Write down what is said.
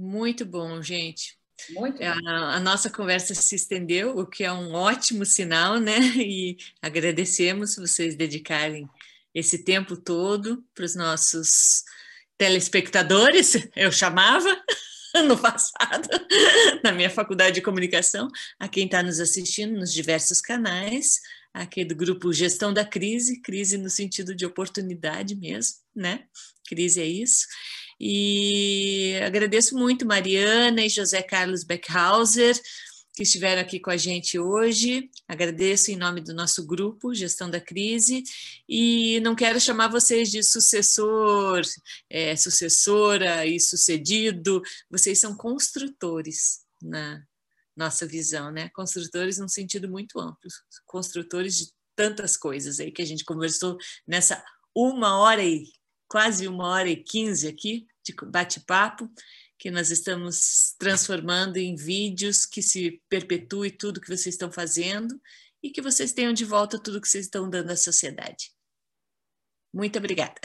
Muito bom, gente. Muito a, a, nossa conversa se estendeu, o que é um ótimo sinal, né? E agradecemos vocês dedicarem esse tempo todo para os nossos telespectadores, eu chamava no passado, na minha faculdade de comunicação, a quem está nos assistindo nos diversos canais, aqui do grupo Gestão da Crise, crise no sentido de oportunidade mesmo, né? Crise é isso. E agradeço muito Mariana e José Carlos Beckhauser, que estiveram aqui com a gente hoje. Agradeço em nome do nosso grupo Gestão da Crise e não quero chamar vocês de sucessor, é, sucessora e sucedido. Vocês são construtores na nossa visão, né? Construtores num sentido muito amplo, construtores de tantas coisas aí que a gente conversou nessa uma hora e quase uma hora e quinze aqui bate-papo que nós estamos transformando em vídeos que se perpetue tudo que vocês estão fazendo e que vocês tenham de volta tudo que vocês estão dando à sociedade. Muito obrigada.